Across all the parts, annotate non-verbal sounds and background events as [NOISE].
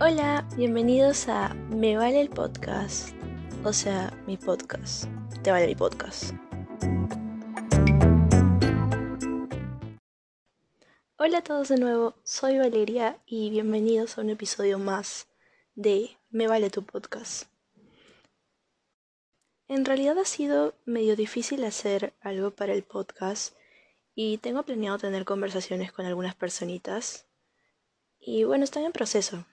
Hola, bienvenidos a Me Vale el Podcast. O sea, mi podcast. Te vale mi podcast. Hola a todos de nuevo, soy Valeria y bienvenidos a un episodio más de Me Vale tu Podcast. En realidad ha sido medio difícil hacer algo para el podcast y tengo planeado tener conversaciones con algunas personitas. Y bueno, están en proceso.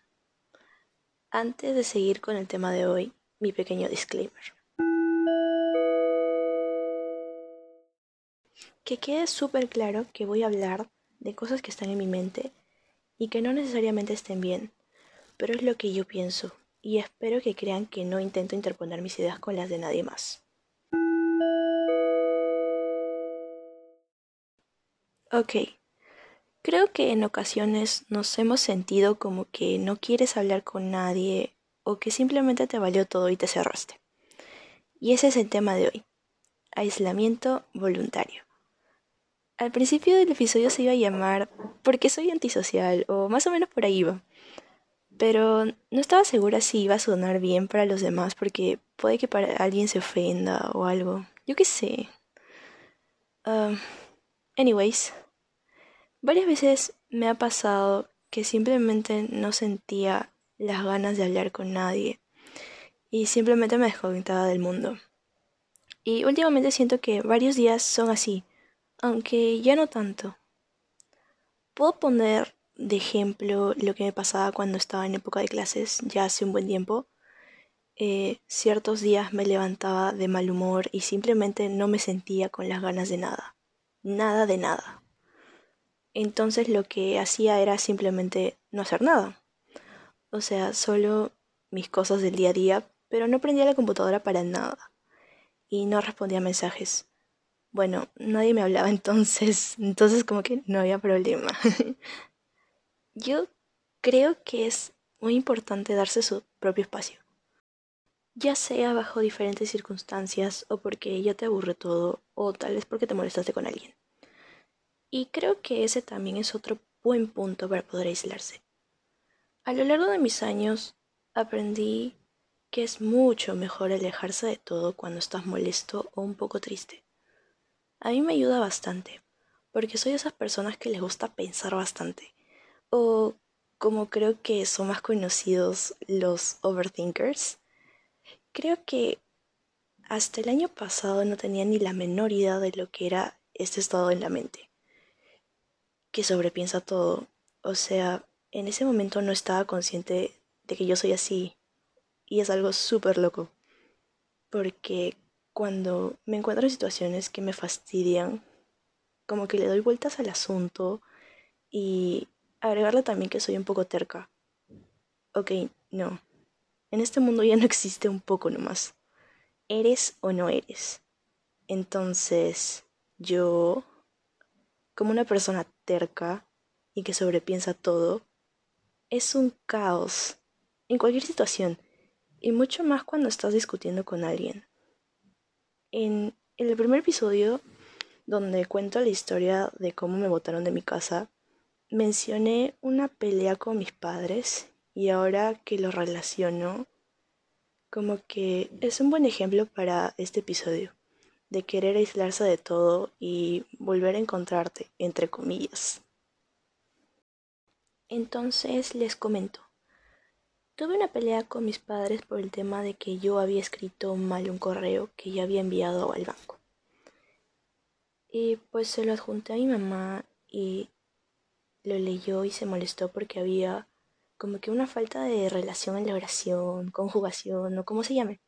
Antes de seguir con el tema de hoy, mi pequeño disclaimer. Que quede súper claro que voy a hablar de cosas que están en mi mente y que no necesariamente estén bien, pero es lo que yo pienso y espero que crean que no intento interponer mis ideas con las de nadie más. Ok, creo que en ocasiones nos hemos sentido como que no quieres hablar con nadie o que simplemente te valió todo y te cerraste. Y ese es el tema de hoy, aislamiento voluntario. Al principio del episodio se iba a llamar ¿Por qué soy antisocial? o más o menos por ahí iba pero no estaba segura si iba a sonar bien para los demás porque puede que para alguien se ofenda o algo. Yo qué sé. Um, anyways, varias veces me ha pasado que simplemente no sentía las ganas de hablar con nadie y simplemente me desconectaba del mundo. Y últimamente siento que varios días son así, aunque ya no tanto. Puedo poner de ejemplo lo que me pasaba cuando estaba en época de clases, ya hace un buen tiempo. Eh, ciertos días me levantaba de mal humor y simplemente no me sentía con las ganas de nada. Nada de nada. Entonces lo que hacía era simplemente no hacer nada. O sea, solo mis cosas del día a día, pero no prendía la computadora para nada. Y no respondía mensajes. Bueno, nadie me hablaba [LAUGHS] entonces, entonces como que no había problema. [LAUGHS] Yo creo que es muy importante darse su propio espacio. Ya sea bajo diferentes circunstancias o porque ya te aburre todo o tal vez porque te molestaste con alguien. Y creo que ese también es otro buen punto para poder aislarse. A lo largo de mis años aprendí que es mucho mejor alejarse de todo cuando estás molesto o un poco triste. A mí me ayuda bastante, porque soy de esas personas que les gusta pensar bastante o como creo que son más conocidos los overthinkers, creo que hasta el año pasado no tenía ni la menor idea de lo que era este estado en la mente, que sobrepiensa todo. O sea, en ese momento no estaba consciente de que yo soy así y es algo súper loco, porque cuando me encuentro en situaciones que me fastidian, como que le doy vueltas al asunto y agregarle también que soy un poco terca. Ok, no. En este mundo ya no existe un poco nomás. Eres o no eres. Entonces, yo, como una persona terca y que sobrepiensa todo, es un caos en cualquier situación y mucho más cuando estás discutiendo con alguien. En el primer episodio, donde cuento la historia de cómo me botaron de mi casa, Mencioné una pelea con mis padres y ahora que lo relaciono, como que es un buen ejemplo para este episodio, de querer aislarse de todo y volver a encontrarte, entre comillas. Entonces les comento. Tuve una pelea con mis padres por el tema de que yo había escrito mal un correo que ya había enviado al banco. Y pues se lo adjunté a mi mamá y lo leyó y se molestó porque había como que una falta de relación en la oración, conjugación o como se llame.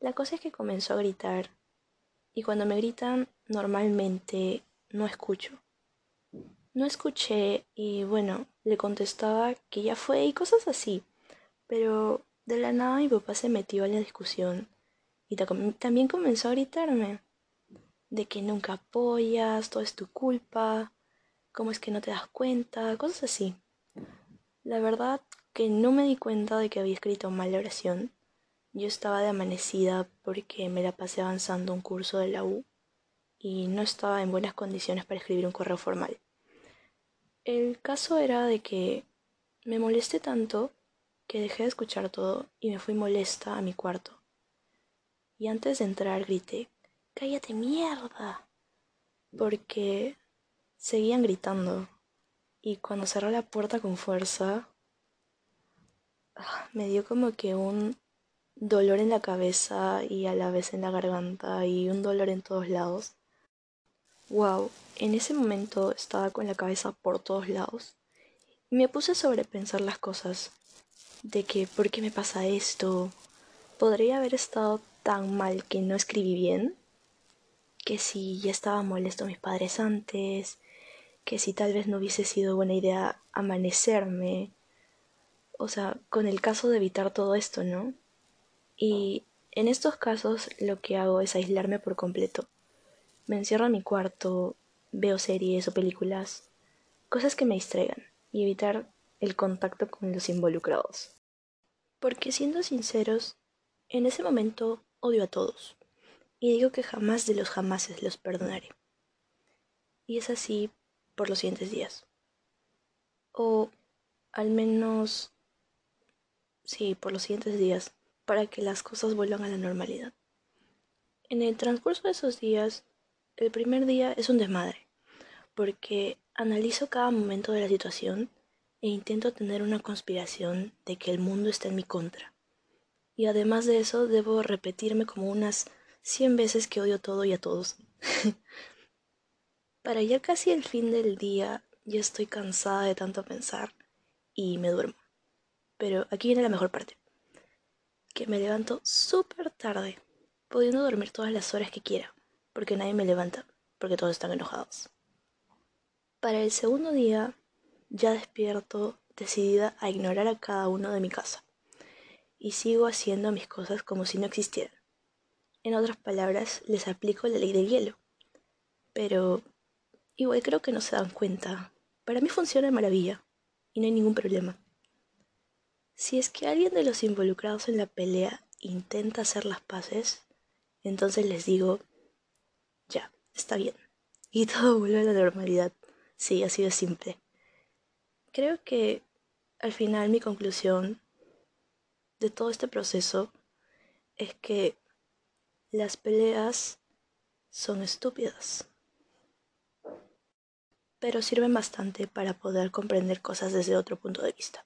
La cosa es que comenzó a gritar y cuando me gritan normalmente no escucho. No escuché y bueno, le contestaba que ya fue y cosas así. Pero de la nada mi papá se metió a la discusión y también comenzó a gritarme de que nunca apoyas, todo es tu culpa, cómo es que no te das cuenta, cosas así. La verdad que no me di cuenta de que había escrito mal la oración. Yo estaba de amanecida porque me la pasé avanzando un curso de la U y no estaba en buenas condiciones para escribir un correo formal. El caso era de que me molesté tanto que dejé de escuchar todo y me fui molesta a mi cuarto. Y antes de entrar grité, cállate mierda, porque seguían gritando. Y cuando cerró la puerta con fuerza, ah, me dio como que un dolor en la cabeza y a la vez en la garganta y un dolor en todos lados. Wow, en ese momento estaba con la cabeza por todos lados me puse a sobrepensar las cosas de que por qué me pasa esto. Podría haber estado tan mal que no escribí bien, que si ya estaba molesto mis padres antes, que si tal vez no hubiese sido buena idea amanecerme. O sea, con el caso de evitar todo esto, ¿no? Y en estos casos lo que hago es aislarme por completo. Me encierro en mi cuarto, veo series o películas, cosas que me distraigan y evitar el contacto con los involucrados. Porque siendo sinceros, en ese momento odio a todos y digo que jamás de los jamases los perdonaré. Y es así por los siguientes días. O al menos, sí, por los siguientes días para que las cosas vuelvan a la normalidad. En el transcurso de esos días, el primer día es un desmadre, porque analizo cada momento de la situación e intento tener una conspiración de que el mundo está en mi contra. Y además de eso, debo repetirme como unas 100 veces que odio todo y a todos. [LAUGHS] para ya casi el fin del día, ya estoy cansada de tanto pensar y me duermo. Pero aquí viene la mejor parte que me levanto súper tarde, pudiendo dormir todas las horas que quiera, porque nadie me levanta, porque todos están enojados. Para el segundo día, ya despierto decidida a ignorar a cada uno de mi casa, y sigo haciendo mis cosas como si no existieran. En otras palabras, les aplico la ley del hielo. Pero igual creo que no se dan cuenta. Para mí funciona de maravilla, y no hay ningún problema. Si es que alguien de los involucrados en la pelea intenta hacer las paces, entonces les digo, ya, está bien. Y [LAUGHS] todo vuelve a la normalidad. Sí, así de simple. Creo que al final mi conclusión de todo este proceso es que las peleas son estúpidas, pero sirven bastante para poder comprender cosas desde otro punto de vista.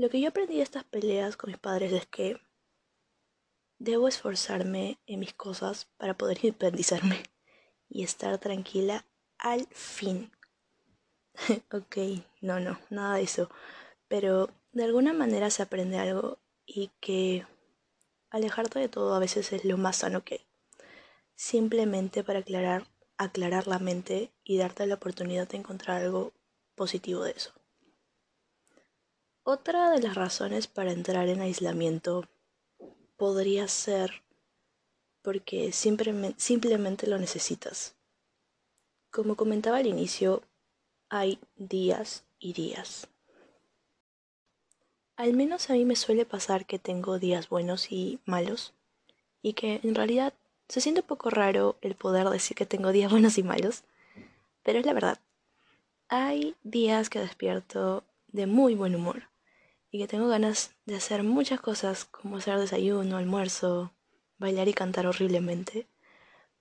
Lo que yo aprendí de estas peleas con mis padres es que debo esforzarme en mis cosas para poder independizarme y estar tranquila al fin. [LAUGHS] ok, no, no, nada de eso. Pero de alguna manera se aprende algo y que alejarte de todo a veces es lo más sano que hay. Simplemente para aclarar, aclarar la mente y darte la oportunidad de encontrar algo positivo de eso. Otra de las razones para entrar en aislamiento podría ser porque simplemente lo necesitas. Como comentaba al inicio, hay días y días. Al menos a mí me suele pasar que tengo días buenos y malos, y que en realidad se siente un poco raro el poder decir que tengo días buenos y malos, pero es la verdad. Hay días que despierto de muy buen humor, y que tengo ganas de hacer muchas cosas como hacer desayuno, almuerzo, bailar y cantar horriblemente,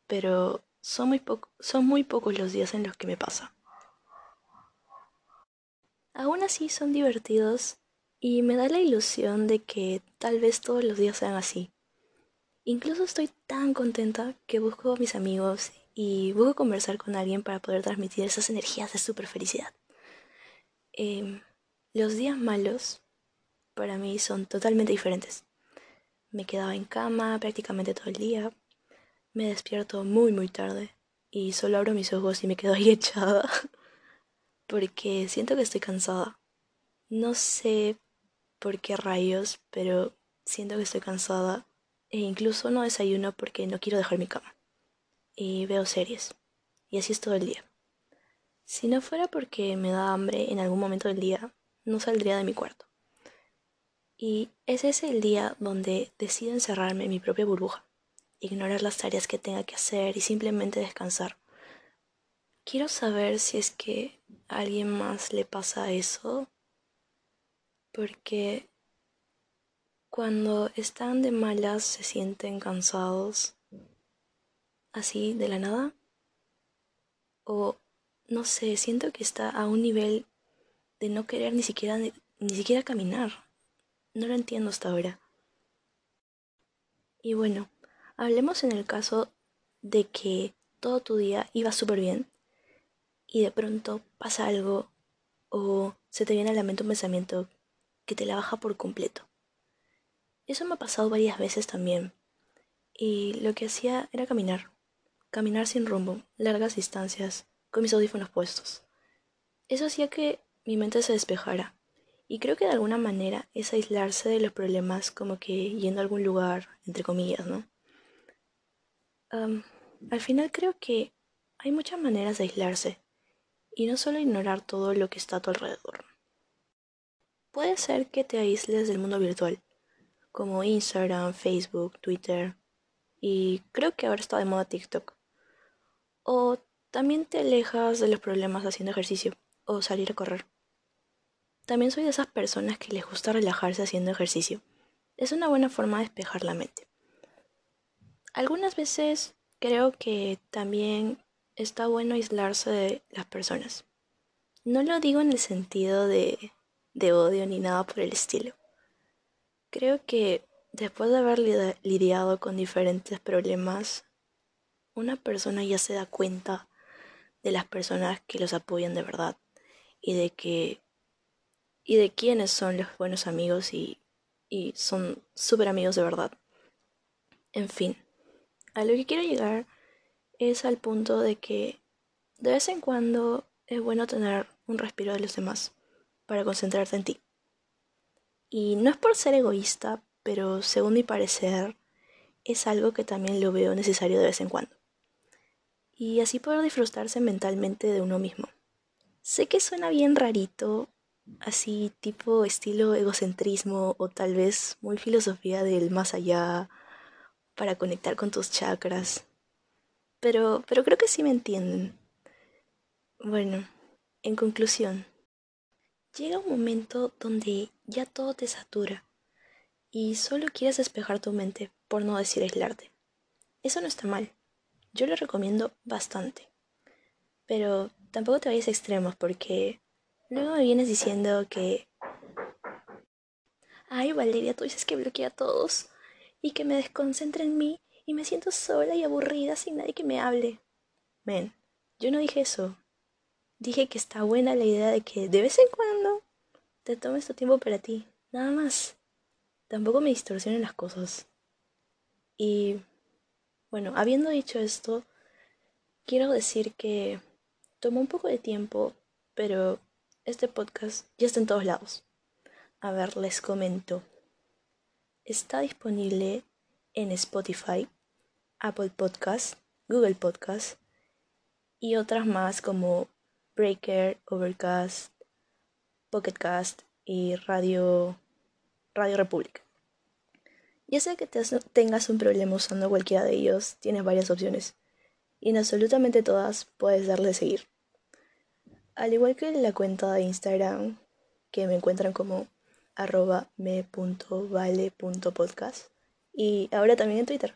pero son muy, son muy pocos los días en los que me pasa. Aún así son divertidos y me da la ilusión de que tal vez todos los días sean así. Incluso estoy tan contenta que busco a mis amigos y busco conversar con alguien para poder transmitir esas energías de super felicidad. Em, los días malos para mí son totalmente diferentes. Me quedaba en cama prácticamente todo el día. Me despierto muy muy tarde y solo abro mis ojos y me quedo ahí [LAUGHS] echada porque siento que estoy cansada. No sé por qué rayos, pero siento que estoy cansada e incluso no desayuno porque no quiero dejar mi cama. Y veo series. Y así es todo el día. Si no fuera porque me da hambre en algún momento del día, no saldría de mi cuarto. Y ese es el día donde decido encerrarme en mi propia burbuja, ignorar las tareas que tenga que hacer y simplemente descansar. Quiero saber si es que a alguien más le pasa eso, porque Cuando están de malas se sienten cansados así de la nada. O no sé, siento que está a un nivel de no querer ni siquiera ni, siquiera caminar. No lo entiendo hasta ahora. Y bueno, hablemos en el caso de que todo tu día iba súper bien y de pronto pasa algo o se te viene a la mente un pensamiento que te la baja por completo. Eso me ha pasado varias veces también. Y lo que hacía era caminar. Caminar sin rumbo, largas distancias, con mis audífonos puestos. Eso hacía que mi mente se despejara. Y creo que de alguna manera es aislarse de los problemas como que yendo a algún lugar, entre comillas, ¿no? al final creo que hay muchas maneras de aislarse y no solo ignorar todo lo que está a tu alrededor. Puede ser que te aísles del mundo virtual, como Instagram, Facebook, Twitter, y creo que ahora está de moda TikTok. O también te alejas de los problemas haciendo ejercicio o salir a correr. También soy de esas personas que les gusta relajarse haciendo ejercicio. Es una buena forma de despejar la mente. Algunas veces creo que también está bueno aislarse de las personas. No lo digo en el sentido de, de odio ni nada por el estilo. Creo que después de haber lidiado con diferentes problemas, una persona ya se da cuenta de las personas que los apoyan de verdad y de que y de quiénes son los buenos amigos y, y son súper amigos de verdad. En fin, a lo que quiero llegar es al punto de que de vez en cuando es bueno tener un respiro de los demás para concentrarte en ti. Y no es por ser egoísta, pero según mi parecer, es algo que también lo veo necesario de vez en cuando. Y así poder disfrutarse mentalmente de uno mismo. Sé que suena bien rarito, así tipo estilo egocentrismo o tal vez muy filosofía del más allá para conectar con tus chakras. Pero, pero creo que sí me entienden. Bueno, en conclusión, Llega un momento donde ya todo te satura y solo quieres despejar tu mente, por no decir aislarte. Eso no está mal. Yo lo recomiendo bastante. Pero tampoco te vayas a extremos porque luego me vienes diciendo que... Ay, Valeria, tú dices que bloquea a todos y que me desconcentre en mí y me siento sola y aburrida sin nadie que me hable. Men, yo no dije eso dije que está buena la idea de que de vez en cuando te tomes tu tiempo para ti, nada más. Tampoco me distorsionen las cosas. Y bueno, habiendo dicho esto, quiero decir que tomó un poco de tiempo, pero este podcast ya está en todos lados. A ver, les comento. Está disponible en Spotify, Apple Podcast, Google Podcast y otras más como Breaker, Overcast, Pocketcast y Radio, Radio República. Ya sea que tengas un problema usando cualquiera de ellos, tienes varias opciones. Y en absolutamente todas puedes darle seguir. Al igual que en la cuenta de Instagram, que me encuentran como arroba me.vale.podcast. Y ahora también en Twitter,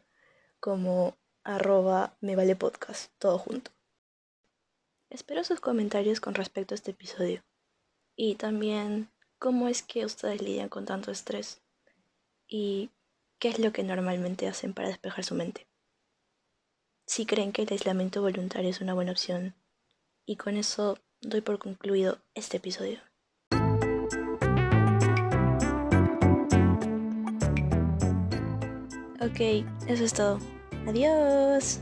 como arroba me todo junto. Espero sus comentarios con respecto a este episodio y también cómo es que ustedes lidian con tanto estrés y qué es lo que normalmente hacen para despejar su mente. Si creen que el aislamiento voluntario es una buena opción y con eso doy por concluido este episodio. Ok, eso es todo. Adiós.